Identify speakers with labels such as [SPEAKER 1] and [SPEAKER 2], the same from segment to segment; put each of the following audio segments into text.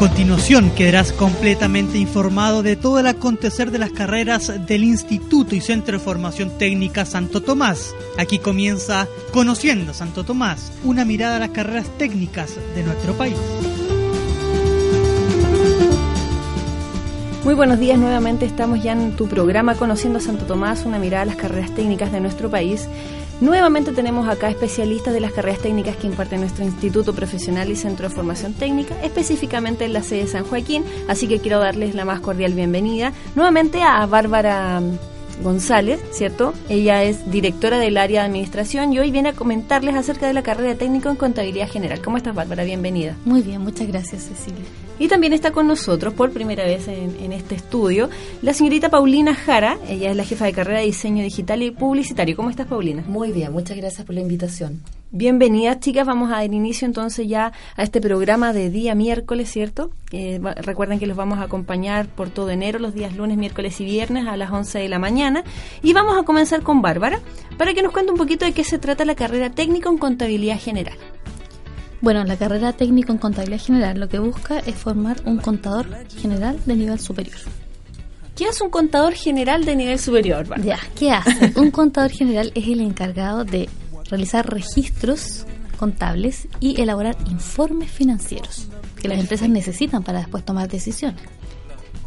[SPEAKER 1] continuación quedarás completamente informado de todo el acontecer de las carreras del Instituto y Centro de Formación Técnica Santo Tomás. Aquí comienza Conociendo Santo Tomás, una mirada a las carreras técnicas de nuestro país.
[SPEAKER 2] Muy buenos días, nuevamente estamos ya en tu programa Conociendo Santo Tomás, una mirada a las carreras técnicas de nuestro país. Nuevamente tenemos acá especialistas de las carreras técnicas que imparte nuestro Instituto Profesional y Centro de Formación Técnica, específicamente en la sede de San Joaquín, así que quiero darles la más cordial bienvenida nuevamente a Bárbara González, ¿cierto? Ella es directora del área de administración y hoy viene a comentarles acerca de la carrera técnica en contabilidad general. ¿Cómo estás, Bárbara? Bienvenida.
[SPEAKER 3] Muy bien, muchas gracias, Cecilia.
[SPEAKER 2] Y también está con nosotros por primera vez en, este estudio la señorita Paulina Jara. Ella es la jefa de carrera de diseño digital y publicitario. ¿Cómo estás, Paulina?
[SPEAKER 4] Muy bien, muchas gracias por la invitación.
[SPEAKER 2] Bienvenidas, chicas. Vamos a dar inicio entonces ya a este programa de día miércoles, ¿cierto? Eh, recuerden que los vamos a acompañar por todo enero, los días lunes, miércoles y viernes a las 11 de la mañana. Y vamos a comenzar con Bárbara para que nos cuente un poquito de qué se trata la carrera técnica en contabilidad general.
[SPEAKER 3] Bueno, la carrera técnico en contabilidad general lo que busca es formar un contador general de nivel superior.
[SPEAKER 2] ¿Qué hace un contador general de nivel superior?
[SPEAKER 3] Ya, ¿qué hace? un contador general es el encargado de realizar registros contables y elaborar informes financieros que las empresas necesitan para después tomar decisiones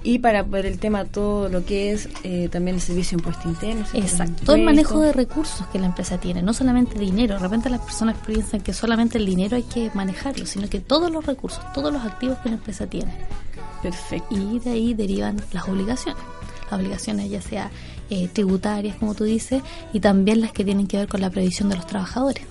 [SPEAKER 2] y para ver el tema todo lo que es eh, también el servicio impuesto interno.
[SPEAKER 3] Exacto, todo el manejo de recursos que la empresa tiene, no solamente dinero. De repente las personas piensan que solamente el dinero hay que manejarlo, sino que todos los recursos, todos los activos que la empresa tiene.
[SPEAKER 2] Perfecto.
[SPEAKER 3] Y de ahí derivan las obligaciones. Las obligaciones ya sea eh, tributarias, como tú dices, y también las que tienen que ver con la previsión de los trabajadores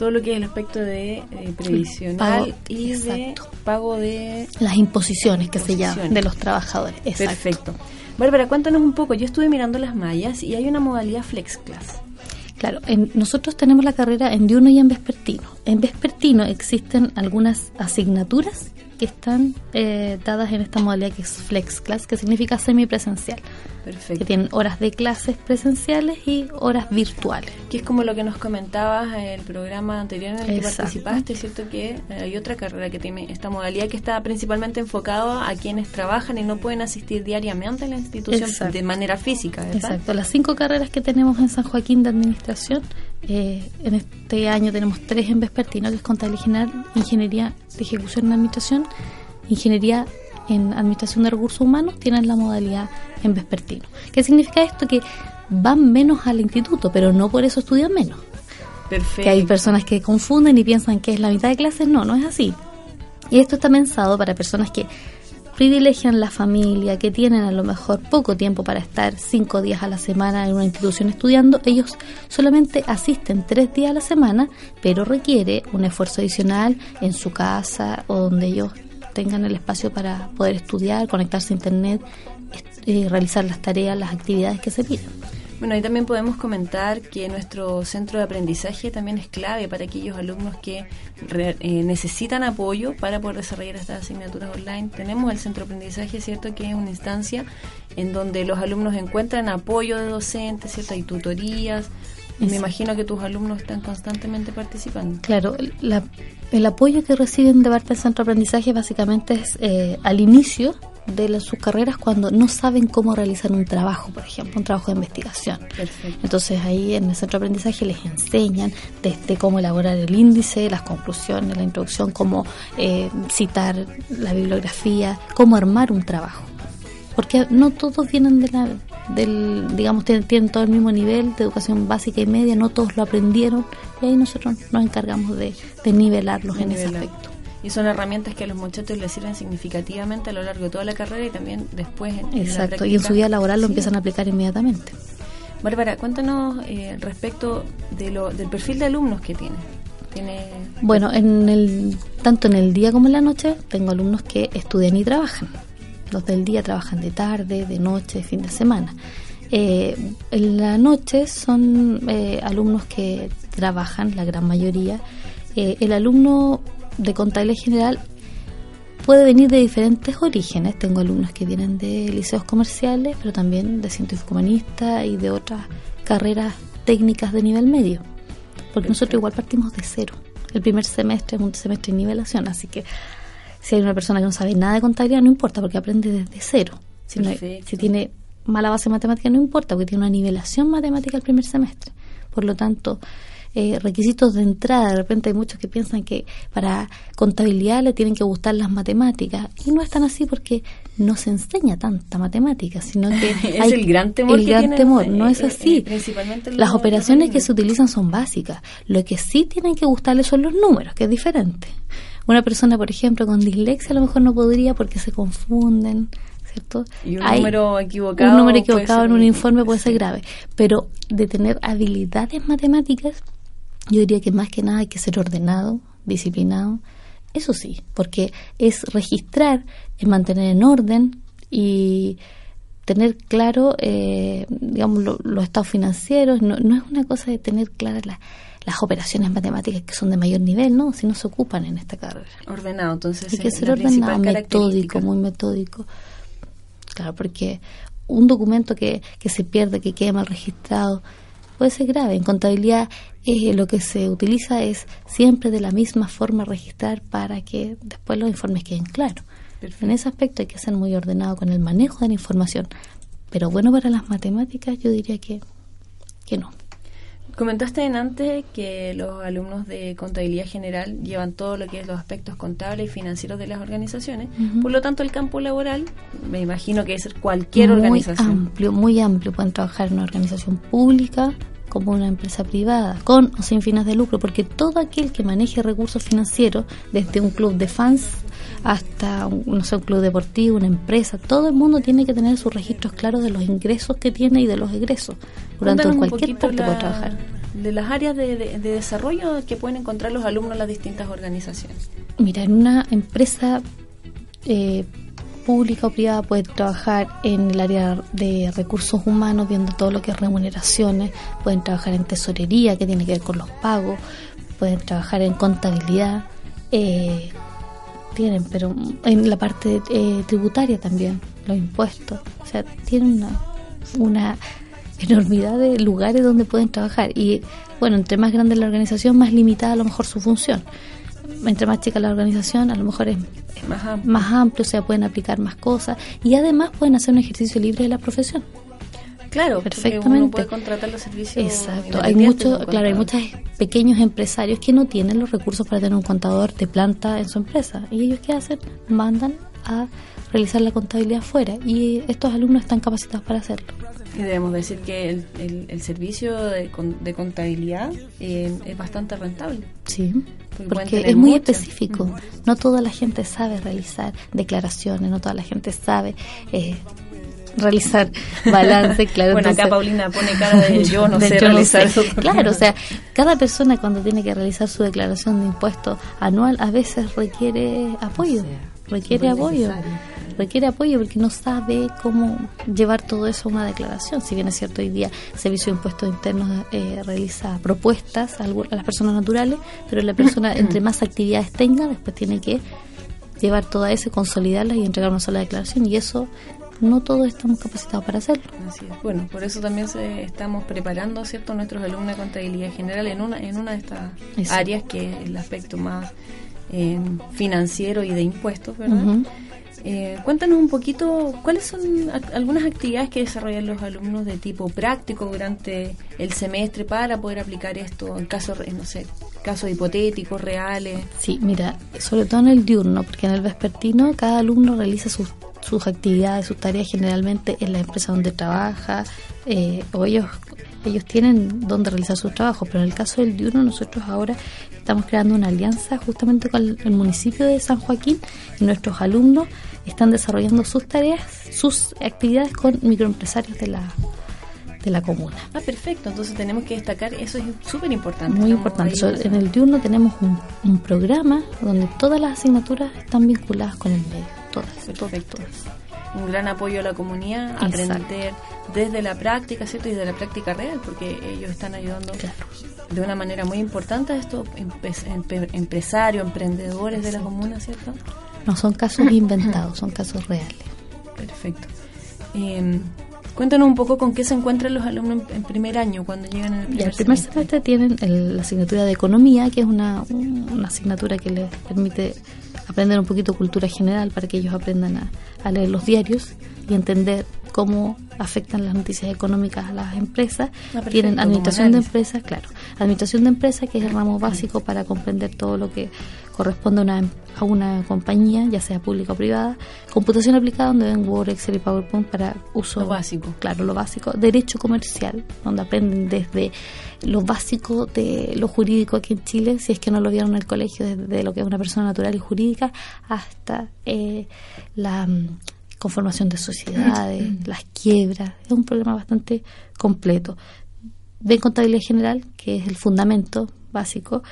[SPEAKER 2] todo lo que es el aspecto de eh, previsional y de pago de...
[SPEAKER 3] Las imposiciones que se llaman de los trabajadores.
[SPEAKER 2] Perfecto. Bárbara, cuéntanos un poco. Yo estuve mirando las mallas y hay una modalidad Flex Class.
[SPEAKER 3] Claro, nosotros tenemos la carrera en diurno y en vespertino. En vespertino existen algunas asignaturas que están eh, dadas en esta modalidad que es Flex Class, que significa semipresencial.
[SPEAKER 2] Perfecto.
[SPEAKER 3] Que tienen horas de clases presenciales y horas virtuales.
[SPEAKER 2] Que es como lo que nos comentabas en el programa anterior en el que participaste, ¿cierto? Que eh, hay otra carrera que tiene esta modalidad que está principalmente enfocada a quienes trabajan y no pueden asistir diariamente a la institución de manera física, ¿verdad?
[SPEAKER 3] Exacto. Las cinco carreras que tenemos en San Joaquín de Administración eh, en este año tenemos tres en vespertino, que es contabilidad general, ingeniería de ejecución en administración, ingeniería en administración de recursos humanos, tienen la modalidad en vespertino. ¿Qué significa esto? Que van menos al instituto, pero no por eso estudian menos.
[SPEAKER 2] Perfecto.
[SPEAKER 3] Que hay personas que confunden y piensan que es la mitad de clases, no, no es así. Y esto está pensado para personas que privilegian la familia, que tienen a lo mejor poco tiempo para estar cinco días a la semana en una institución estudiando, ellos solamente asisten tres días a la semana, pero requiere un esfuerzo adicional en su casa o donde ellos tengan el espacio para poder estudiar, conectarse a internet, eh, realizar las tareas, las actividades que se piden.
[SPEAKER 2] Bueno, ahí también podemos comentar que nuestro centro de aprendizaje también es clave para aquellos alumnos que eh, necesitan apoyo para poder desarrollar estas asignaturas online. Tenemos el centro de aprendizaje, ¿cierto? Que es una instancia en donde los alumnos encuentran apoyo de docentes, ¿cierto? Hay tutorías. Y me imagino que tus alumnos están constantemente participando.
[SPEAKER 3] Claro, el apoyo que reciben de parte del centro de aprendizaje básicamente es eh, al inicio de sus carreras cuando no saben cómo realizar un trabajo, por ejemplo, un trabajo de investigación. Entonces ahí en el centro de aprendizaje les enseñan desde cómo elaborar el índice, las conclusiones, la introducción, cómo eh, citar la bibliografía, cómo armar un trabajo. Porque no todos vienen de la, del, digamos, tienen, todo el mismo nivel de educación básica y media, no todos lo aprendieron y ahí nosotros nos encargamos de, nivelarlos en ese aspecto
[SPEAKER 2] y son herramientas que a los muchachos les sirven significativamente a lo largo de toda la carrera y también después en,
[SPEAKER 3] Exacto, y en su vida laboral lo empiezan a aplicar inmediatamente.
[SPEAKER 2] Bárbara, cuéntanos eh, respecto de lo, del perfil de alumnos que tiene. ¿Tiene
[SPEAKER 3] bueno, en el, tanto en el día como en la noche tengo alumnos que estudian y trabajan. Los del día trabajan de tarde, de noche, de fin de semana. Eh, en la noche son eh, alumnos que trabajan, la gran mayoría. el alumno de contabilidad general puede venir de diferentes orígenes. Tengo alumnos que vienen de liceos comerciales, pero también de científico humanista y de otras carreras técnicas de nivel medio. Porque nosotros igual partimos de cero. El primer semestre es un semestre de nivelación, así que Si hay una persona que no sabe nada de contabilidad, no importa, porque aprende desde cero. Si, si tiene mala base matemática, no importa, porque tiene una nivelación matemática el primer semestre. Por lo tanto, eh, requisitos de entrada. De repente hay muchos que piensan que para contabilidad le tienen que gustar las matemáticas y no es tan así porque no se enseña tanta matemática, sino que
[SPEAKER 2] es hay el gran temor.
[SPEAKER 3] El gran temor, no es así. las operaciones que se utilizan son básicas. Lo que sí tienen que gustarle son los números, que es diferente. Una persona, por ejemplo, con dislexia a lo mejor no podría porque se confunden. ¿cierto?
[SPEAKER 2] Y un número equivocado.
[SPEAKER 3] Un número equivocado en un informe puede ser grave, pero de tener habilidades matemáticas yo diría que más que nada hay que ser ordenado, disciplinado. Eso sí, porque es registrar, es mantener en orden y tener claro, eh, digamos, los estados financieros. No, no, es una cosa de tener claras las operaciones matemáticas que son de mayor nivel, ¿no? Si no se ocupan en esta carrera.
[SPEAKER 2] Ordenado, entonces.
[SPEAKER 3] Hay que ser ordenado, metódico, muy metódico. Claro, porque un documento que, que se pierde, que quede mal registrado, puede ser grave. En contabilidad eh, lo que se utiliza es siempre de la misma forma registrar para que después los informes queden claros. En ese aspecto hay que ser muy ordenado con el manejo de la información. Pero bueno, para las matemáticas yo diría que, que no.
[SPEAKER 2] Comentaste en antes que los alumnos de contabilidad general llevan todo lo que es los aspectos contables y financieros de las organizaciones. Por lo tanto, el campo laboral, me imagino que es cualquier organización.
[SPEAKER 3] Muy amplio, muy amplio. Pueden trabajar en una organización pública, como una empresa privada, con o sin fines de lucro, porque todo aquel que maneje recursos financieros, desde un club de fans hasta un, no sé, un club deportivo, una empresa, todo el mundo tiene que tener sus registros claros de los ingresos que tiene y de los egresos. Durante cualquier parte puede trabajar.
[SPEAKER 2] De las áreas de, de, desarrollo que pueden encontrar los alumnos en las distintas organizaciones.
[SPEAKER 3] Mira, en una empresa eh, pública o privada puede trabajar en el área de recursos humanos, viendo todo lo que es remuneraciones, pueden trabajar en tesorería, que tiene que ver con los pagos, pueden trabajar en contabilidad, eh, tienen, pero en la parte eh, tributaria también, los impuestos, o sea, tienen una, una enormidad de lugares donde pueden trabajar. Y bueno, entre más grande la organización, más limitada a lo mejor su función. Entre más chica la organización, a lo mejor es, más, amplio. o sea, pueden aplicar más cosas y además pueden hacer un ejercicio libre de la profesión.
[SPEAKER 2] Claro, perfectamente. Uno puede contratar los servicios.
[SPEAKER 3] Exacto. Hay muchos, claro, hay muchos pequeños empresarios que no tienen los recursos para tener un contador de planta en su empresa y ellos qué hacen, mandan a realizar la contabilidad afuera y estos alumnos están capacitados para hacerlo.
[SPEAKER 2] Y debemos decir que el, el, servicio de, de contabilidad eh, es bastante rentable.
[SPEAKER 3] Sí, porque es muy específico. No toda la gente sabe realizar declaraciones, no toda la gente sabe eh, realizar balance, claro.
[SPEAKER 2] bueno, acá Paulina pone cara de yo no sé realizar eso.
[SPEAKER 3] Claro, o sea, cada persona cuando tiene que realizar su declaración de impuesto anual a veces requiere apoyo, requiere apoyo requiere apoyo porque no sabe cómo llevar todo eso a una declaración. Si bien es cierto, hoy día el Servicio de Impuestos Internos eh, realiza propuestas a, las personas naturales, pero la persona, entre más actividades tenga, después tiene que llevar toda eso, consolidarlas y entregar una sola declaración. Y eso no todos estamos capacitados para hacerlo.
[SPEAKER 2] Bueno, por eso también se, estamos preparando, ¿cierto?, nuestros alumnos de contabilidad general en una en una de estas áreas que es el aspecto más eh, financiero y de impuestos, ¿verdad? Eh, cuéntanos un poquito cuáles son algunas actividades que desarrollan los alumnos de tipo práctico durante el semestre para poder aplicar esto en casos, no sé, casos hipotéticos, reales.
[SPEAKER 3] Sí, mira, sobre todo en el diurno, porque en el vespertino cada alumno realiza sus, sus actividades, sus tareas generalmente en la empresa donde trabaja, eh, o ellos ellos tienen donde realizar sus trabajos, pero en el caso del diurno nosotros ahora estamos creando una alianza justamente con el municipio de San Joaquín y nuestros alumnos están desarrollando sus tareas, sus actividades con microempresarios de la de la comuna.
[SPEAKER 2] Ah, perfecto. Entonces tenemos que destacar, eso es súper importante.
[SPEAKER 3] Muy importante. en el diurno tenemos un, programa donde todas las asignaturas están vinculadas con el medio. Todas. Perfecto.
[SPEAKER 2] Un gran apoyo a la comunidad, aprender desde la práctica, ¿cierto? Y desde la práctica real, porque ellos están ayudando de una manera muy importante a estos empresarios, emprendedores de la comuna, ¿cierto?
[SPEAKER 3] No son casos inventados, son casos reales.
[SPEAKER 2] Perfecto. Em, cuéntanos un poco con qué se encuentran los alumnos en, primer año cuando llegan el primer,
[SPEAKER 3] el primer semestre. tienen la asignatura de economía, que es una, una asignatura que les permite aprender un poquito cultura general para que ellos aprendan a, a leer los diarios y entender cómo afectan las noticias económicas a las empresas.
[SPEAKER 2] Ah,
[SPEAKER 3] Tienen administración de empresas, claro, administración de empresas que es el ramo básico para comprender todo lo que corresponde a una, a una compañía, ya sea pública o privada. Computación aplicada, donde ven Word, Excel y PowerPoint para uso
[SPEAKER 2] Lo básico.
[SPEAKER 3] Claro, lo básico. Derecho comercial, donde aprenden desde lo básico de lo jurídico aquí en Chile, si es que no lo vieron en el colegio, desde lo que es una persona natural y jurídica, hasta eh, la mm, conformación de sociedades, las quiebras. Es un problema bastante completo. Ven contabilidad general, que es el fundamento básico,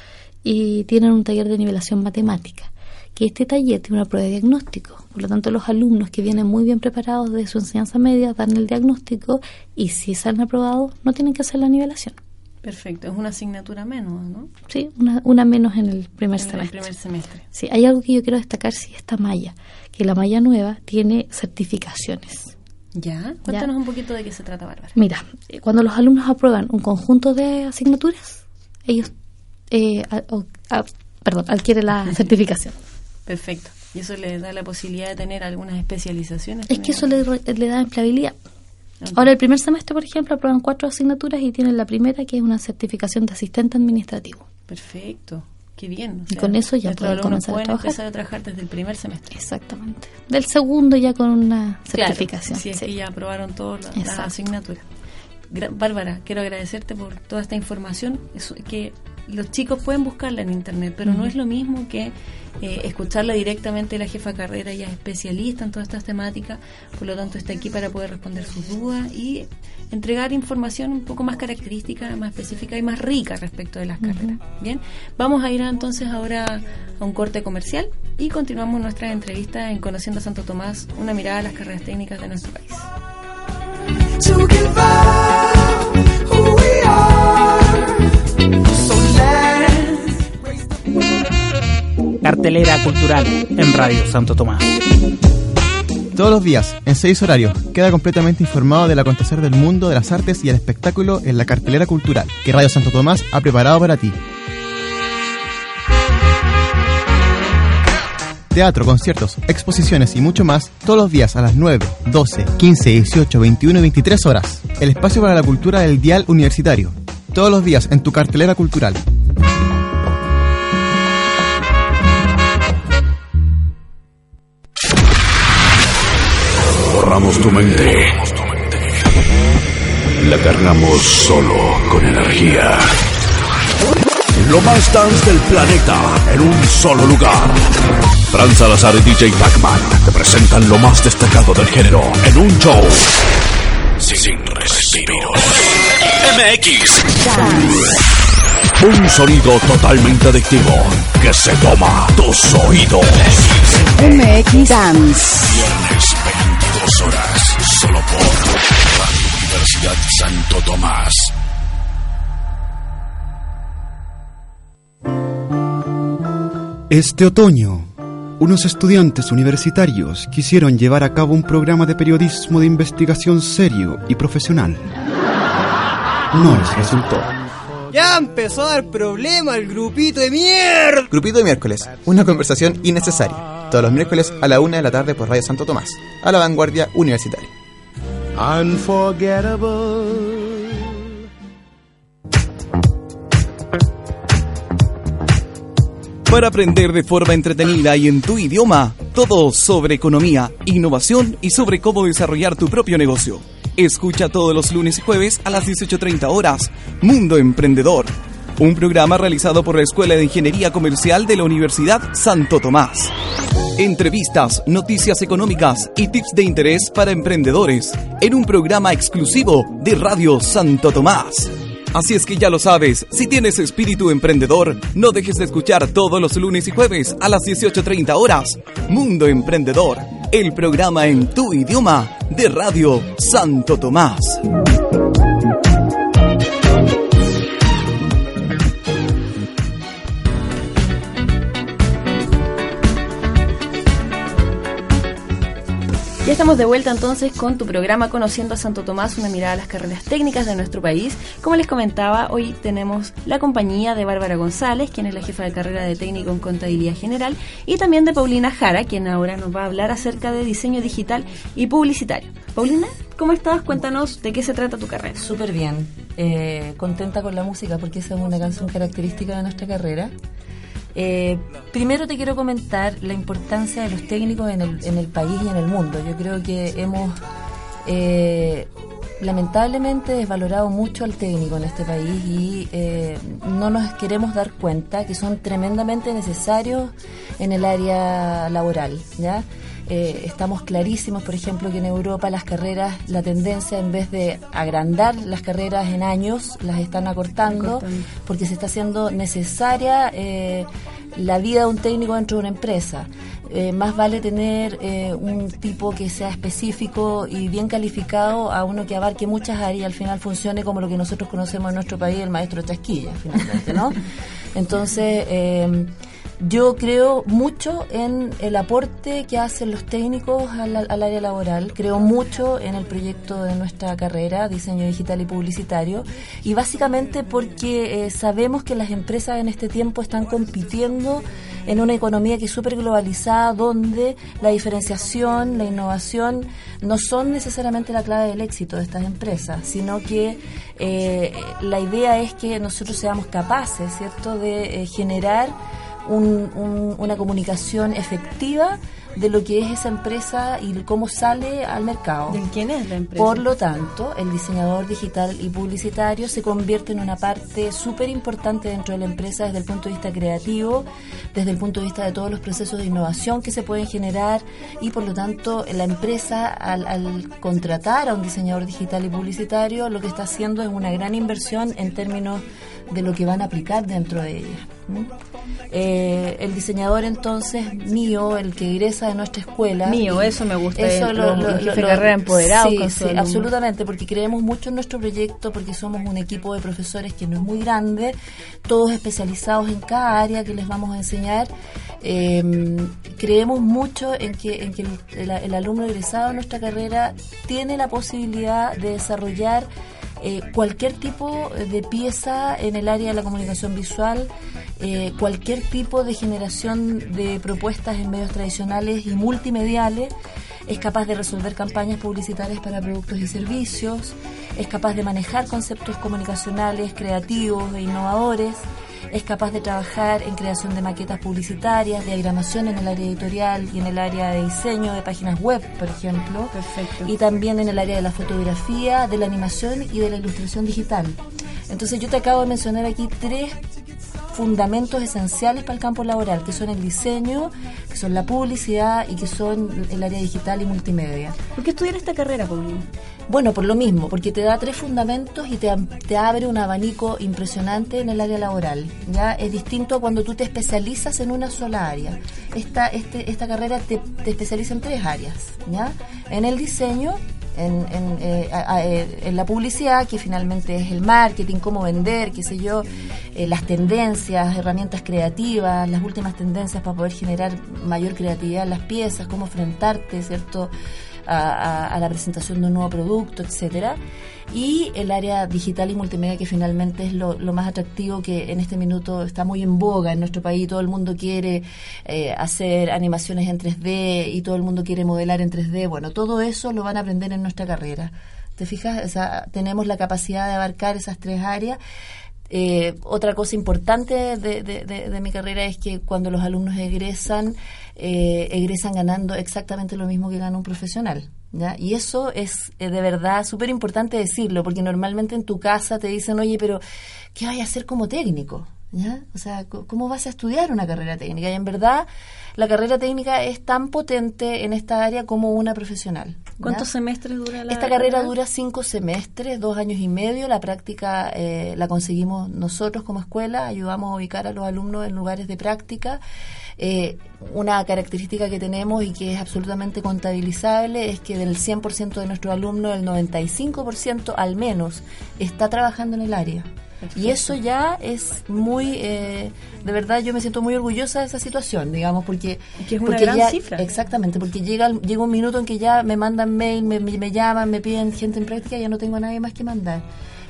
[SPEAKER 3] y tienen un taller de nivelación matemática que este taller tiene una prueba de diagnóstico. Por lo tanto, los alumnos que vienen muy bien preparados de su enseñanza media dan el diagnóstico y si salen aprobados no tienen que hacer la nivelación.
[SPEAKER 2] Perfecto, es una asignatura menos, ¿no?
[SPEAKER 3] Sí, una, una menos en el primer
[SPEAKER 2] En el
[SPEAKER 3] semestre.
[SPEAKER 2] primer semestre.
[SPEAKER 3] Sí, hay algo que yo quiero destacar, sí, esta malla, que la malla nueva tiene certificaciones.
[SPEAKER 2] ¿Ya? Cuéntanos un poquito de qué se trata, Bárbara.
[SPEAKER 3] Mira, eh, cuando los alumnos aprueban un conjunto de asignaturas, ellos, eh, a- o- a- perdón, adquieren la certificación.
[SPEAKER 2] Perfecto. Y eso le da la posibilidad de tener algunas especializaciones.
[SPEAKER 3] Es que eso le, le da empleabilidad. Ahora, el primer semestre, por ejemplo, aprueban cuatro asignaturas y tienen la primera, que es una certificación de asistente administrativo.
[SPEAKER 2] Perfecto. Qué bien. o
[SPEAKER 3] Y con eso ya pueden comenzar a trabajar.
[SPEAKER 2] empezar a trabajar desde el primer semestre.
[SPEAKER 3] Exactamente. Del segundo ya con una
[SPEAKER 2] Claro,
[SPEAKER 3] certificación.
[SPEAKER 2] si es
[SPEAKER 3] sí.
[SPEAKER 2] que ya aprobaron todas las, las asignaturas. Bárbara, quiero agradecerte por toda esta información. Es que los chicos pueden buscarla en internet, pero no es lo mismo que eh, escucharla directamente de la jefa de carrera, ya es especialista en todas estas temáticas, por lo tanto está aquí para poder responder sus dudas y entregar información un poco más característica, más específica y más rica respecto de las carreras. Bien, vamos a ir entonces ahora a un corte comercial y continuamos nuestra entrevista en Conociendo a Santo Tomás, una mirada a las carreras técnicas de nuestro país.
[SPEAKER 5] Cartelera cultural en Radio Santo Tomás.
[SPEAKER 6] Todos los días, en seis horarios, queda completamente informado del acontecer del mundo de las artes y el espectáculo en la cartelera cultural que Radio Santo Tomás ha preparado para ti. Teatro, conciertos, exposiciones y mucho más todos los días a las 9, 12, 15, 18, 21 y 23 horas. El espacio para la cultura del dial universitario. Todos los días en tu cartelera cultural.
[SPEAKER 7] Borramos tu mente. La cargamos solo con energía. Lo más dance del planeta en un solo lugar. Fran Salazar y DJ Pacman te presentan lo más destacado del género en un show. Sin respiros. MX. Un sonido totalmente adictivo que se toma tus oídos.
[SPEAKER 8] MX Dance.
[SPEAKER 7] Viernes 22 horas, solo por Radio Universidad Santo Tomás.
[SPEAKER 9] Este otoño, unos estudiantes universitarios quisieron llevar a cabo un programa de periodismo de investigación serio y profesional. No les resultó.
[SPEAKER 10] Ya empezó a dar problema el grupito de mierda.
[SPEAKER 6] Grupito de miércoles, una conversación innecesaria. Todos los miércoles a la una de la tarde por Radio Santo Tomás, a la vanguardia universitaria.
[SPEAKER 11] unforgettable.
[SPEAKER 12] Para aprender de forma entretenida y en tu idioma, todo sobre economía, innovación y sobre cómo desarrollar tu propio negocio. Escucha todos los lunes y jueves a las 18.30 horas Mundo Emprendedor, un programa realizado por la Escuela de Ingeniería Comercial de la Universidad Santo Tomás. Entrevistas, noticias económicas y tips de interés para emprendedores en un programa exclusivo de Radio Santo Tomás. Así es que ya lo sabes, si tienes espíritu emprendedor, no dejes de escuchar todos los lunes y jueves a las 18.30 horas Mundo Emprendedor, el programa en tu idioma de Radio Santo Tomás.
[SPEAKER 2] Ya estamos de vuelta entonces con tu programa Conociendo a Santo Tomás, una mirada a las carreras técnicas de nuestro país. Como les comentaba, hoy tenemos la compañía de Bárbara González, quien es la jefa de carrera de técnico en contabilidad general, y también de Paulina Jara, quien ahora nos va a hablar acerca de diseño digital y publicitario. Paulina, ¿cómo estás? Cuéntanos de qué se trata tu carrera.
[SPEAKER 4] Súper bien, eh, contenta con la música porque esa es una canción característica de nuestra carrera. Eh, primero te quiero comentar la importancia de los técnicos en el, en el país y en el mundo. Yo creo que hemos eh, lamentablemente desvalorado mucho al técnico en este país y eh, no nos queremos dar cuenta que son tremendamente necesarios en el área laboral. ¿ya? Eh, estamos clarísimos, por ejemplo, que en Europa las carreras, la tendencia en vez de agrandar las carreras en años, las están acortando,
[SPEAKER 2] Acortando.
[SPEAKER 4] porque se está haciendo necesaria eh, la vida de un técnico dentro de una empresa. Eh, más vale tener eh, un tipo que sea específico y bien calificado a uno que abarque muchas áreas y al final funcione como lo que nosotros conocemos en nuestro país, el maestro chasquilla, finalmente, ¿no? Entonces, eh, yo creo mucho en el aporte que hacen los técnicos al, área laboral, creo mucho en el proyecto de nuestra carrera, diseño digital y publicitario, y básicamente porque eh, sabemos que las empresas en este tiempo están compitiendo en una economía que es súper globalizada, donde la diferenciación, la innovación no son necesariamente la clave del éxito de estas empresas, sino que eh, la idea es que nosotros seamos capaces, ¿cierto?, de eh, generar un- un- una comunicación efectiva de lo que es esa empresa y cómo sale al mercado.
[SPEAKER 2] ¿De quién es la empresa?
[SPEAKER 4] Por lo tanto, el diseñador digital y publicitario se convierte en una parte súper importante dentro de la empresa desde el punto de vista creativo, desde el punto de vista de todos los procesos de innovación que se pueden generar y por lo tanto la empresa al, al contratar a un diseñador digital y publicitario lo que está haciendo es una gran inversión en términos de lo que van a aplicar dentro de ella. ¿m? Eh, el diseñador entonces mío, el que egresa de nuestra escuela.
[SPEAKER 2] Mío, eso me gusta,
[SPEAKER 4] Eso lo,
[SPEAKER 2] el
[SPEAKER 4] lo-
[SPEAKER 2] jefe
[SPEAKER 4] lo-
[SPEAKER 2] carrera empoderado
[SPEAKER 4] Sí,
[SPEAKER 2] con
[SPEAKER 4] sí, absolutamente, porque creemos mucho en nuestro proyecto, porque somos un equipo de profesores que no es muy grande, todos especializados en cada área que les vamos a enseñar. Eh, creemos mucho en que, en que el, el- el alumno egresado de nuestra carrera tiene la posibilidad de desarrollar eh, cualquier tipo de pieza en el área de la comunicación visual, eh, cualquier tipo de generación de propuestas en medios tradicionales y multimediales, es capaz de resolver campañas publicitarias para productos y servicios, es capaz de manejar conceptos comunicacionales creativos e innovadores, es capaz de trabajar en creación de maquetas publicitarias, diagramación en el área editorial y en el área de diseño de páginas web, por ejemplo.
[SPEAKER 2] Perfecto.
[SPEAKER 4] Y también en el área de la fotografía, de la animación y de la ilustración digital. Entonces yo te acabo de mencionar aquí tres fundamentos esenciales para el campo laboral, que son el diseño, que son la publicidad y que son el área digital y multimedia.
[SPEAKER 2] ¿Por qué estudiar esta carrera, Paulina?
[SPEAKER 4] Bueno, por lo mismo, porque te da tres fundamentos y te, te abre un abanico impresionante en el área laboral. Ya es distinto a cuando tú te especializas en una sola área. Esta, este, esta carrera te, te especializa en tres áreas. ¿ya? En el diseño, en, eh, eh, en la publicidad, que finalmente es el marketing, cómo vender, qué sé yo, eh, las tendencias, herramientas creativas, las últimas tendencias para poder generar mayor creatividad en las piezas, cómo enfrentarte, ¿cierto? A, a- a la presentación de un nuevo producto, etcétera. Y el área digital y multimedia que finalmente es lo, más atractivo que en este minuto está muy en boga en nuestro país. Todo el mundo quiere eh, hacer animaciones en 3D y todo el mundo quiere modelar en 3D bueno todo eso lo van a aprender en nuestra carrera. Te fijas O sea, tenemos la capacidad de abarcar esas tres áreas eh, otra cosa importante de, de- mi carrera es que cuando los alumnos egresan, eh, egresan ganando exactamente lo mismo que gana un profesional. ¿ya? Y eso es eh, de verdad súper importante decirlo, porque normalmente en tu casa te dicen, oye, pero ¿qué vas a hacer como técnico? ¿Ya? O sea, ¿cómo vas a estudiar una carrera técnica? Y en verdad, la carrera técnica es tan potente en esta área como una profesional. ¿ya?
[SPEAKER 2] ¿Cuántos semestres dura la
[SPEAKER 4] Esta carrera dura cinco semestres, dos años y medio. La práctica eh, la conseguimos nosotros como escuela, ayudamos a ubicar a los alumnos en lugares de práctica. Eh, una característica que tenemos y que es absolutamente contabilizable es que del 100% de nuestros alumnos, el 95% al menos está trabajando en el área. Y eso ya es muy, eh, de verdad yo me siento muy orgullosa de esa situación, digamos, porque...
[SPEAKER 2] que es una
[SPEAKER 4] porque
[SPEAKER 2] gran
[SPEAKER 4] ya-
[SPEAKER 2] cifra.
[SPEAKER 4] Exactamente, porque llega, llega un minuto en que ya me mandan mail, me, me- me llaman, me piden gente en práctica y ya no tengo a nadie más que mandar.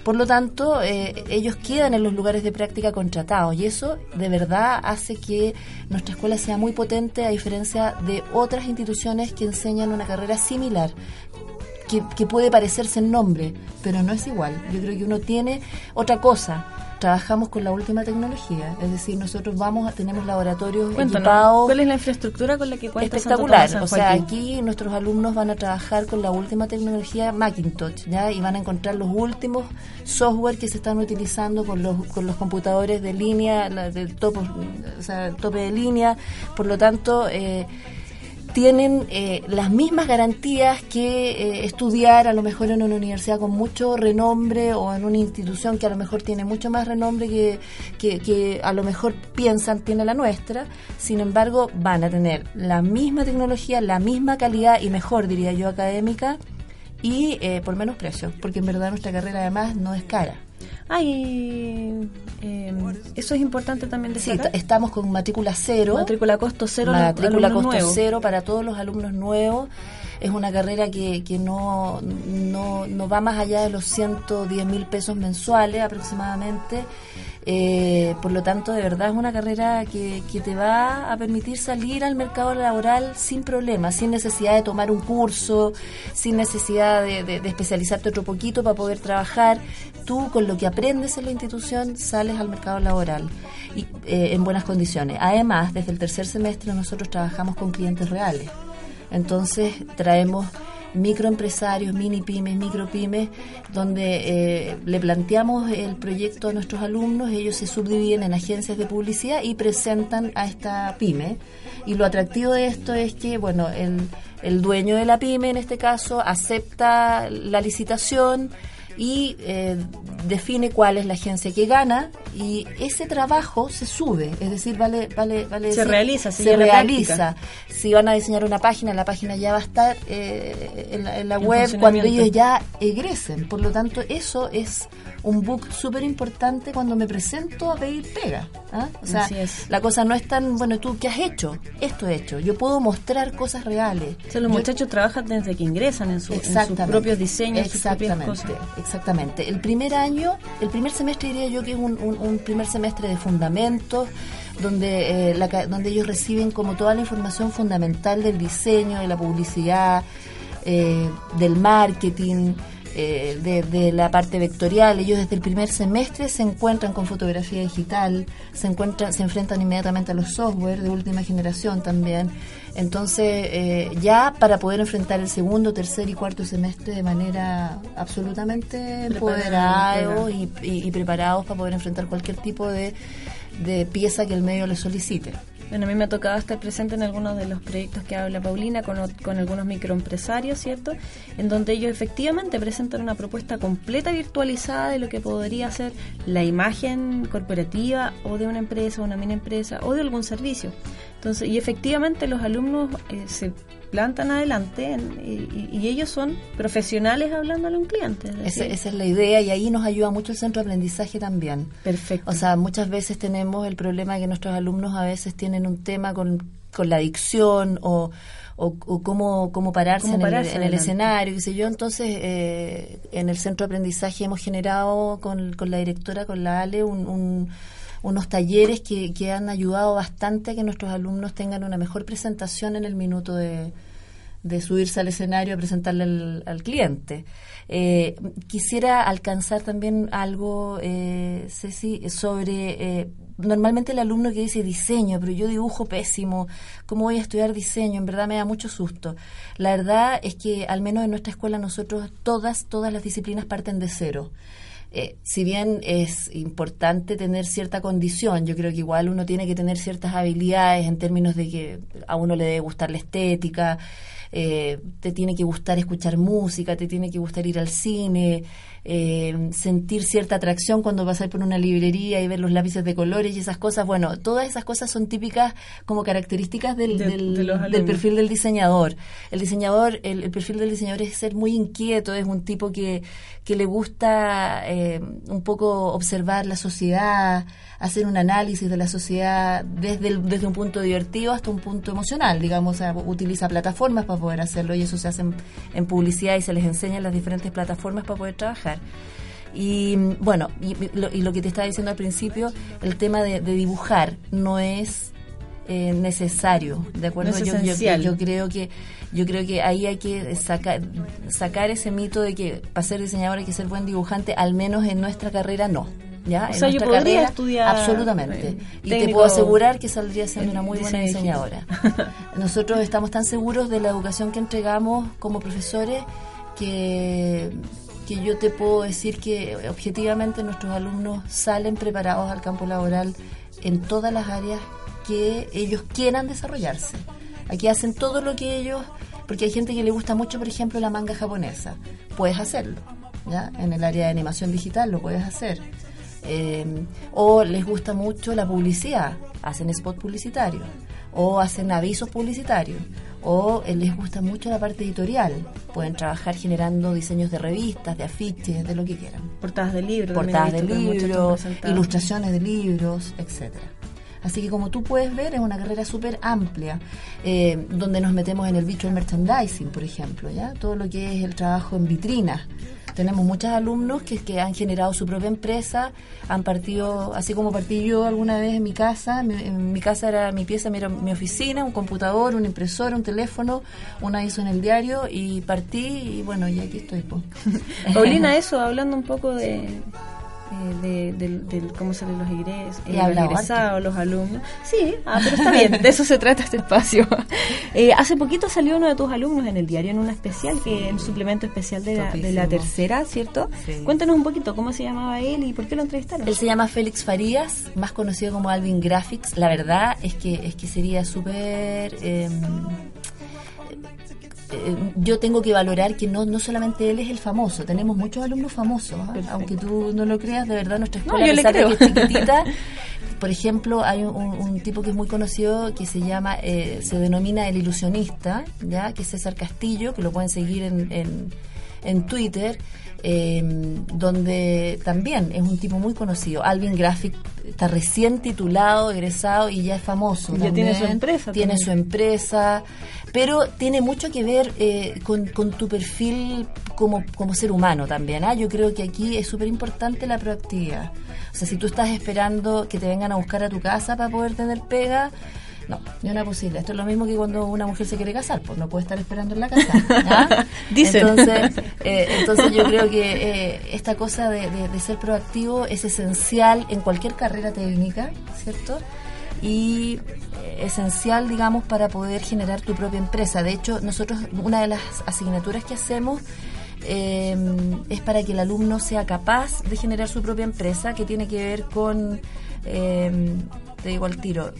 [SPEAKER 4] Por lo tanto, eh, ellos quedan en los lugares de práctica contratados y eso de verdad hace que nuestra escuela sea muy potente a diferencia de otras instituciones que enseñan una carrera similar que, que puede parecerse en nombre, pero no es igual. Yo creo que uno tiene otra cosa. Trabajamos con la última tecnología, es decir, nosotros vamos, tenemos laboratorios
[SPEAKER 2] Cuéntanos,
[SPEAKER 4] equipados
[SPEAKER 2] ¿cuál es la infraestructura con la que cuenta Santo
[SPEAKER 4] espectacular.
[SPEAKER 2] Tomás San
[SPEAKER 4] O sea, aquí nuestros alumnos van a trabajar con la última tecnología Macintosh, ¿ya? Y van a encontrar los últimos software que se están utilizando con los, con los computadores de línea, la- del topo, o sea, tope de línea. Por lo tanto, eh, tienen eh, las mismas garantías que eh, estudiar a lo mejor en una universidad con mucho renombre o en una institución que a lo mejor tiene mucho más renombre que, que, que a lo mejor piensan tiene la nuestra. Sin embargo, van a tener la misma tecnología, la misma calidad y mejor, diría yo, académica y eh, por menos precio, porque en verdad nuestra carrera además no es cara.
[SPEAKER 2] Ay, eh, eso es importante también
[SPEAKER 4] Sí,
[SPEAKER 2] decir.
[SPEAKER 4] t- estamos con matrícula cero.
[SPEAKER 2] Matrícula costo cero.
[SPEAKER 4] Matrícula costo
[SPEAKER 2] nuevos.
[SPEAKER 4] cero para todos los alumnos nuevos. Es una carrera que, que no, no, no va más allá de los 110 mil pesos mensuales aproximadamente. Eh, por lo tanto, de verdad es una carrera que, que te va a permitir salir al mercado laboral sin problemas, sin necesidad de tomar un curso, sin necesidad de, especializarte otro poquito para poder trabajar. Tú, con lo que aprendes en la institución, sales al mercado laboral y, eh, en buenas condiciones. Además, desde el tercer semestre nosotros trabajamos con clientes reales. Entonces, traemos microempresarios, mini pymes, micro pymes, donde eh, le planteamos el proyecto a nuestros alumnos, ellos se subdividen en agencias de publicidad y presentan a esta pyme. Y lo atractivo de esto es que, bueno, el, el dueño de la pyme, en este caso, acepta la licitación y eh, define cuál es la agencia que gana y ese trabajo se sube, es decir, vale, vale, vale
[SPEAKER 2] Se
[SPEAKER 4] decir,
[SPEAKER 2] realiza, se
[SPEAKER 4] realiza. Si van a diseñar una página, la página ya va a estar eh, en la, en la
[SPEAKER 2] En
[SPEAKER 4] web cuando ellos ya egresen. Por lo tanto, eso es un book súper importante cuando me presento a pedir pega. ¿ah? O sea, la cosa no es tan, bueno, tú, ¿qué has hecho? Esto he hecho. Yo puedo mostrar cosas reales.
[SPEAKER 2] O sea, los
[SPEAKER 4] Yo-
[SPEAKER 2] muchachos trabajan desde que ingresan en, su- en sus propios diseños, sus propias cosas.
[SPEAKER 4] exactamente. El primer año, el primer semestre diría yo que es un, un- primer semestre de fundamentos, donde, eh, donde ellos reciben como toda la información fundamental del diseño, de la publicidad, eh, del marketing, eh, de, de la parte vectorial. Ellos desde el primer semestre se encuentran con fotografía digital, se encuentran, se enfrentan inmediatamente a los software de última generación también. Entonces, eh, ya para poder enfrentar el segundo, tercer y cuarto semestre de manera absolutamente empoderados y, y- y preparados para poder enfrentar cualquier tipo de, de pieza que el medio les solicite.
[SPEAKER 2] Bueno, a mí me ha tocado estar presente en algunos de los proyectos que habla Paulina con, con algunos microempresarios, ¿cierto? En donde ellos efectivamente presentan una propuesta completa virtualizada de lo que podría ser la imagen corporativa o de una empresa, una mini empresa o de algún servicio. Entonces, y efectivamente los alumnos eh, se plantan adelante en- y, ellos son profesionales hablándole a un cliente. es
[SPEAKER 4] Esa, es la idea y ahí nos ayuda mucho el centro de aprendizaje también.
[SPEAKER 2] Perfecto.
[SPEAKER 4] O sea, muchas veces tenemos el problema de que nuestros alumnos a veces tienen un tema con, con la adicción o, o, o cómo, cómo pararse,
[SPEAKER 2] Cómo
[SPEAKER 4] en, el, en el
[SPEAKER 2] adelante.
[SPEAKER 4] escenario, qué sé yo. Entonces, eh, en el centro de aprendizaje hemos generado con, con la directora, con la Ale, un- un- unos talleres que, que han ayudado bastante a que nuestros alumnos tengan una mejor presentación en el minuto de, de subirse al escenario a presentarle al, al cliente. Eh, quisiera alcanzar también algo, eh, Ceci, sobre... eh, normalmente el alumno que dice diseño, pero yo dibujo pésimo, ¿cómo voy a estudiar diseño? En verdad me da mucho susto. La verdad es que al menos en nuestra escuela nosotros todas, todas las disciplinas parten de cero. Eh, si bien es importante tener cierta condición, yo creo que igual uno tiene que tener ciertas habilidades en términos de que a uno le debe gustar la estética, eh, te tiene que gustar escuchar música, te tiene que gustar ir al cine, eh, sentir cierta atracción cuando vas a ir por una librería y ver los lápices de colores y esas cosas. Bueno, todas esas cosas son típicas como características del,
[SPEAKER 2] De-
[SPEAKER 4] del-
[SPEAKER 2] de
[SPEAKER 4] perfil del diseñador. El diseñador, el, el perfil del diseñador es ser muy inquieto, es un tipo que, que le gusta eh, un poco observar la sociedad, hacer un análisis de la sociedad desde, el- desde un punto divertido hasta un punto emocional, digamos, o sea, utiliza plataformas para poder hacerlo y eso se hace en, en publicidad y se les enseña en las diferentes plataformas para poder trabajar. Y bueno, y, y lo, y lo que te estaba diciendo al principio, el tema de, de dibujar no es eh, necesario, ¿de acuerdo?
[SPEAKER 2] No es
[SPEAKER 4] yo, yo-
[SPEAKER 2] esencial.
[SPEAKER 4] yo creo que yo creo que ahí hay que sacar sacar ese mito de que para ser diseñador hay que ser buen dibujante, al menos en nuestra carrera no. ¿Ya?
[SPEAKER 2] O
[SPEAKER 4] En
[SPEAKER 2] sea, yo podría
[SPEAKER 4] carrera,
[SPEAKER 2] estudiar,
[SPEAKER 4] absolutamente.
[SPEAKER 2] eh,
[SPEAKER 4] y te puedo asegurar que saldría siendo
[SPEAKER 2] en
[SPEAKER 4] una muy buena diseñadora. Nosotros estamos tan seguros de la educación que entregamos como profesores que, que yo te puedo decir que objetivamente nuestros alumnos salen preparados al campo laboral en todas las áreas que ellos quieran desarrollarse. Aquí hacen todo lo que ellos, porque hay gente que le gusta mucho, por ejemplo, la manga japonesa. Puedes hacerlo, ¿ya? En el área de animación digital lo puedes hacer. Eh, o les gusta mucho la publicidad, hacen spot publicitarios, o hacen avisos publicitarios, o eh, les gusta mucho la parte editorial, pueden trabajar generando diseños de revistas, de afiches, de lo que quieran.
[SPEAKER 2] Portadas de libros.
[SPEAKER 4] Portadas de libros, ilustraciones de libros, etcétera. Así que como tú puedes ver, es una carrera súper amplia, eh, donde nos metemos en el virtual merchandising, por ejemplo, ¿ya? Todo lo que es el trabajo en vitrinas. Tenemos muchos alumnos que, que han generado su propia empresa, han partido, así como partí yo alguna vez en mi casa, mi, en casa era mi pieza, mi, mi oficina, un computador, una impresora, un teléfono, una hizo en el diario y partí y bueno, y aquí estoy.
[SPEAKER 2] Paulina, eso, hablando un poco de, eh, de, del- del cómo salen los, egres, eh, los egresados, los alumnos. Sí, ah, pero está bien, de eso se trata este espacio. Eh, hace poquito salió uno de tus alumnos en el diario, en una especial, que el suplemento especial de la, de la tercera, ¿cierto?
[SPEAKER 4] Sí.
[SPEAKER 2] Cuéntanos un poquito cómo se llamaba él y por qué lo entrevistaron.
[SPEAKER 4] Él se llama Félix Farías, más conocido como Alvin Graphics. La verdad es que es que sería súper eh, yo tengo que valorar que no, no solamente él es el famoso, tenemos muchos alumnos famosos, ¿ah? aunque tú no lo creas, de verdad nuestra
[SPEAKER 2] No,
[SPEAKER 4] escuela,
[SPEAKER 2] yo
[SPEAKER 4] a
[SPEAKER 2] le
[SPEAKER 4] de
[SPEAKER 2] creo.
[SPEAKER 4] que es chiquitita, por ejemplo, hay un, un- un tipo que es muy conocido que se llama, eh, se denomina el ilusionista, ya que es César Castillo, que lo pueden seguir en, en, en Twitter, eh, donde también es un tipo muy conocido. Alvin Graphic está recién titulado, egresado y ya es famoso.
[SPEAKER 2] Ya tiene su empresa
[SPEAKER 4] Tiene
[SPEAKER 2] también.
[SPEAKER 4] su empresa, pero tiene mucho que ver eh, con, con tu perfil como, como ser humano también. ¿ah? Yo creo que aquí es súper importante la proactividad. O sea, si tú estás esperando que te vengan a buscar a tu casa para poder tener pega, no, ni una posible. Esto es lo mismo que cuando una mujer se quiere casar, pues no puede estar esperando en la casa. ¿ah?
[SPEAKER 2] Dicen.
[SPEAKER 4] Entonces, eh, entonces yo creo que eh, esta cosa de, de- de ser proactivo es esencial en cualquier carrera técnica, ¿cierto? Y eh, esencial, digamos, para poder generar tu propia empresa. De hecho, nosotros, una de las asignaturas que hacemos eh, es para que el alumno sea capaz de generar su propia empresa, que tiene que ver con, eh, te digo al tiro,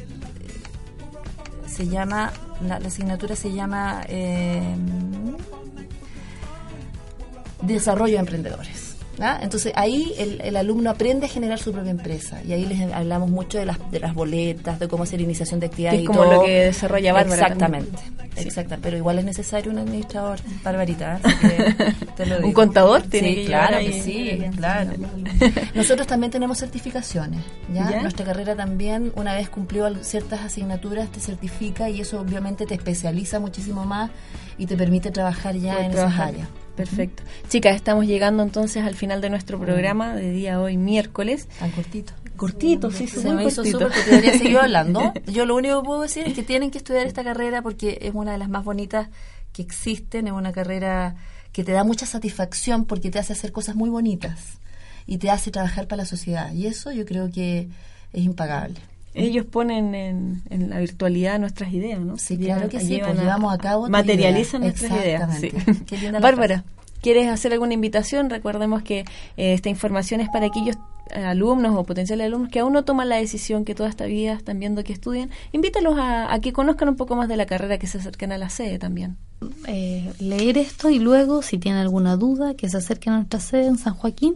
[SPEAKER 4] se llama, la, asignatura se llama eh, Desarrollo de Emprendedores. ¿Ah? Entonces ahí el, el alumno aprende a generar su propia empresa y ahí les hablamos mucho de las, de las boletas, de cómo hacer iniciación de actividades.
[SPEAKER 2] Es
[SPEAKER 4] y
[SPEAKER 2] como
[SPEAKER 4] todo.
[SPEAKER 2] lo que desarrolla Bárbara
[SPEAKER 4] Exactamente, exactamente. Pero igual es necesario un administrador, Barbarita.
[SPEAKER 2] Un contador tiene
[SPEAKER 4] Sí,
[SPEAKER 2] que
[SPEAKER 4] claro
[SPEAKER 2] ahí.
[SPEAKER 4] que sí, claro. Nosotros también tenemos certificaciones, ¿ya?
[SPEAKER 2] ¿Ya?
[SPEAKER 4] Nuestra carrera también, una vez cumplió ciertas asignaturas, te certifica y eso obviamente te especializa muchísimo más y te permite trabajar ya en
[SPEAKER 2] trabajar.
[SPEAKER 4] esas áreas.
[SPEAKER 2] Perfecto. Chicas, estamos llegando entonces al final de nuestro programa de día hoy miércoles.
[SPEAKER 4] Tan cortito.
[SPEAKER 2] Cortito, sí,
[SPEAKER 4] Se
[SPEAKER 2] súper
[SPEAKER 4] me hizo súper porque debería seguir hablando. Yo lo único que puedo decir es que tienen que estudiar esta carrera porque es una de las más bonitas que existen, es una carrera que te da mucha satisfacción porque te hace hacer cosas muy bonitas y te hace trabajar para la sociedad. Y eso yo creo que es impagable.
[SPEAKER 2] Ellos ponen en, en la virtualidad nuestras ideas, ¿no?
[SPEAKER 4] Sí,
[SPEAKER 2] Llevan-
[SPEAKER 4] claro que sí, pues llevamos a cabo
[SPEAKER 2] Materializan
[SPEAKER 4] idea.
[SPEAKER 2] nuestras ideas. sí.
[SPEAKER 4] Qué
[SPEAKER 2] Bárbara, ¿quieres hacer alguna invitación? Recordemos que eh, esta información es para aquellos eh, alumnos o potenciales alumnos que aún no toman la decisión, que toda esta vida están viendo que estudian, invítalos a, a que conozcan un poco más de la carrera, que se acerquen a la sede también.
[SPEAKER 3] Eh, leer esto y luego, si tienen alguna duda, que se acerquen a nuestra sede en San Joaquín.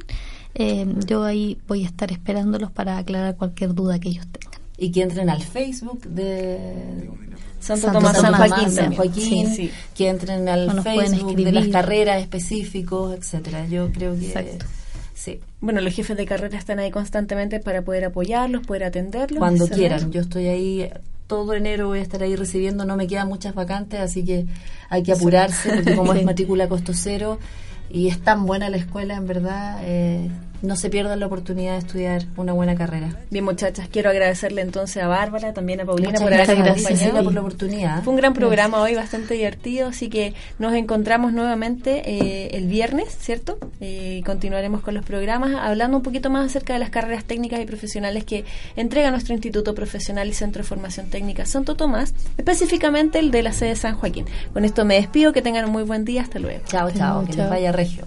[SPEAKER 3] Eh, yo ahí voy a estar esperándolos para aclarar cualquier duda que ellos tengan.
[SPEAKER 4] Y que entren al Facebook de
[SPEAKER 2] Santo,
[SPEAKER 4] Santo
[SPEAKER 2] Tomás, San Joaquín.
[SPEAKER 4] San. Joaquín,
[SPEAKER 2] Sí, sí.
[SPEAKER 4] que entren al Facebook de las carreras específicos, etcétera. Yo creo que
[SPEAKER 3] Exacto.
[SPEAKER 4] sí,
[SPEAKER 2] Bueno, los jefes de carrera están ahí constantemente para poder apoyarlos, poder atenderlos.
[SPEAKER 4] cuando
[SPEAKER 2] ¿sabes?
[SPEAKER 4] quieran. Yo estoy ahí todo enero voy a estar ahí recibiendo, no me quedan muchas vacantes, así que hay que apurarse porque como es matrícula costo cero y es tan buena la escuela, en verdad, eh, no se pierdan la oportunidad de estudiar una buena carrera.
[SPEAKER 2] Bien, muchachas, quiero agradecerle entonces a Bárbara, también a Paulina
[SPEAKER 4] Muchas
[SPEAKER 2] por
[SPEAKER 4] gracias,
[SPEAKER 2] acompañado.
[SPEAKER 4] Por la oportunidad.
[SPEAKER 2] Fue un gran programa hoy, bastante divertido, así que nos encontramos nuevamente eh, el viernes, ¿cierto? Eh, y continuaremos con los programas hablando un poquito más acerca de las carreras técnicas y profesionales que entrega nuestro Instituto Profesional y Centro de Formación Técnica Santo Tomás, específicamente el de la sede San Joaquín. Con esto me despido, que tengan un muy buen día, hasta luego.
[SPEAKER 4] Chao, chao, que les vaya regio.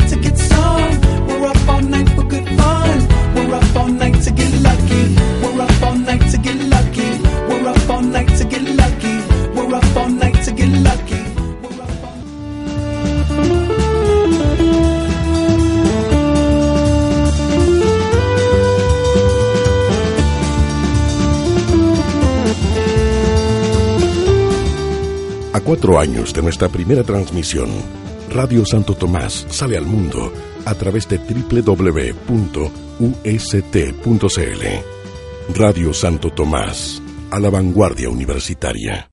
[SPEAKER 7] Cuatro años de nuestra primera transmisión, Radio Santo Tomás sale al mundo a través de www.ust.cl. Radio Santo Tomás, a la vanguardia universitaria.